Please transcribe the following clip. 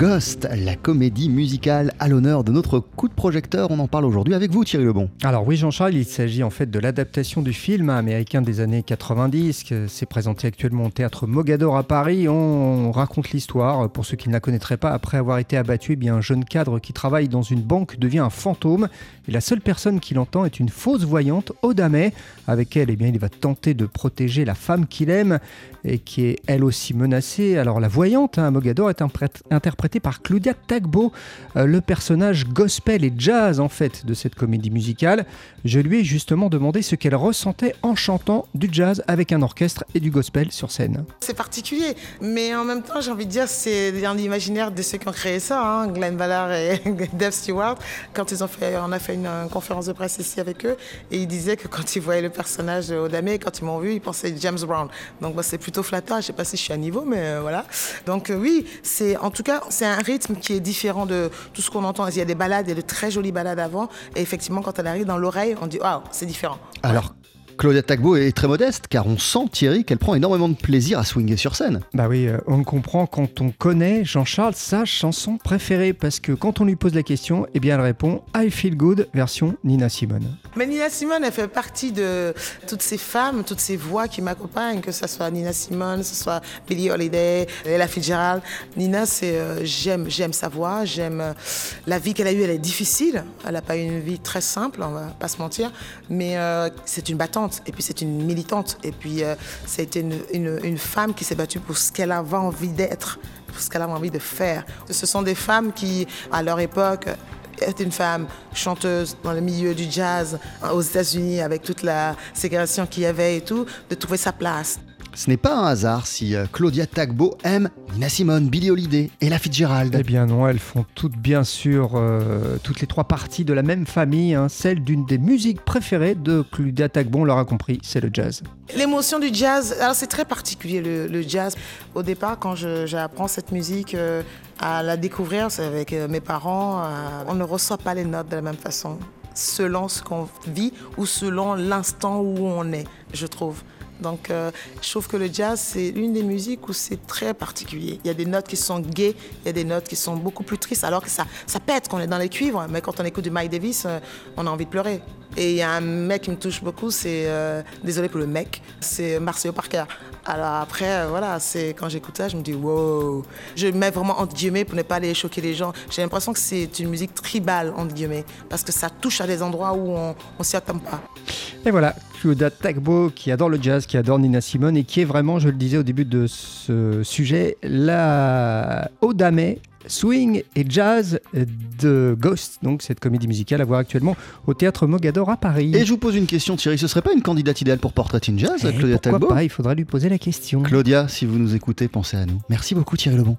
Ghost, la comédie musicale à l'honneur de notre coup de projecteur. On en parle aujourd'hui avec vous, Thierry Lebon. Alors oui, Jean-Charles, il s'agit en fait de l'adaptation du film américain des années 90, qui s'est présenté actuellement au théâtre Mogador à Paris. On raconte l'histoire, pour ceux qui ne la connaîtraient pas, après avoir été abattu, eh bien, un jeune cadre qui travaille dans une banque devient un fantôme. Et la seule personne qui l'entend est une fausse voyante, Odame, avec elle, eh bien, il va tenter de protéger la femme qu'il aime et qui est elle aussi menacée. Alors la voyante, hein, Mogador, est interprétée par Claudia Tagbo, euh, le personnage gospel et jazz en fait de cette comédie musicale. Je lui ai justement demandé ce qu'elle ressentait en chantant du jazz avec un orchestre et du gospel sur scène. C'est particulier, mais en même temps j'ai envie de dire c'est dans l'imaginaire de ceux qui ont créé ça, hein, Glenn Ballard et Dave Stewart. Quand ils ont fait, on a fait une, conférence de presse ici avec eux et ils disaient que quand ils voyaient le personnage Odamé, quand ils m'ont vu, ils pensaient James Brown. Donc moi c'est plutôt flatteur. Je sais pas si je suis à niveau, mais euh, voilà. Donc euh, oui, c'est en tout cas c'est un rythme qui est différent de tout ce qu'on entend. Il y a des balades, a de très jolies balades avant, et effectivement quand elle arrive dans l'oreille, on dit waouh, c'est différent. Alors Claudia Tagbo est très modeste car on sent Thierry qu'elle prend énormément de plaisir à swinger sur scène. Bah oui, euh, on comprend quand on connaît Jean-Charles sa chanson préférée parce que quand on lui pose la question, eh bien elle répond I Feel Good version Nina Simone. Mais Nina Simone, elle fait partie de toutes ces femmes, toutes ces voix qui m'accompagnent, que ce soit Nina Simone, que ce soit Billie Holiday, Ella Fitzgerald. Nina, c'est euh, j'aime, j'aime sa voix, j'aime euh, la vie qu'elle a eue. Elle est difficile, elle n'a pas eu une vie très simple, on va pas se mentir, mais c'est une battante et puis c'est une militante, et puis euh, c'était une, une, femme qui s'est battue pour ce qu'elle avait envie d'être, pour ce qu'elle avait envie de faire. Ce sont des femmes qui, à leur époque, étaient une femme chanteuse dans le milieu du jazz aux États-Unis avec toute la ségrégation qu'il y avait et tout, de trouver sa place. Ce n'est pas un hasard si euh, Claudia Tagbo aime Nina Simone, Billie Holiday et la Fitzgerald. Eh bien non, elles font toutes bien sûr euh, toutes les trois parties de la même famille, hein, celle d'une des musiques préférées de Claudia Tagbo, on l'aura compris, c'est le jazz. L'émotion du jazz, alors c'est très particulier le, jazz. Au départ, quand j'apprends cette musique euh, à la découvrir, c'est avec mes parents, on ne reçoit pas les notes de la même façon selon ce qu'on vit ou selon l'instant où on est, je trouve. Donc, euh, je trouve que le jazz, c'est une des musiques où c'est très particulier. Il y a des notes qui sont gaies, il y a des notes qui sont beaucoup plus tristes, alors que ça, ça pète quand on est dans les cuivres. Mais quand on écoute du Mike Davis, euh, on a envie de pleurer. Et il y a un mec qui me touche beaucoup, c'est, euh, désolé pour le mec, c'est Marcelo Parker. Alors après, voilà, c'est quand j'écoute ça, je me dis wow. Je mets vraiment entre guillemets pour ne pas aller choquer les gens. J'ai l'impression que c'est une musique tribale entre guillemets parce que ça touche à des endroits où on, ne s'y attend pas. Et voilà, Claudia Tagbo qui adore le jazz, qui adore Nina Simone et qui est vraiment, je le disais au début de ce sujet, la Odame swing et jazz de Ghost, donc cette comédie musicale à voir actuellement au théâtre Mogador à Paris. Et je vous pose une question, Thierry, ce serait pas une candidate idéale pour Portrait in Jazz, et Claudia pourquoi pas, il faudrait lui poser la question. Claudia, si vous nous écoutez, pensez à nous. Merci beaucoup, Thierry Lebon.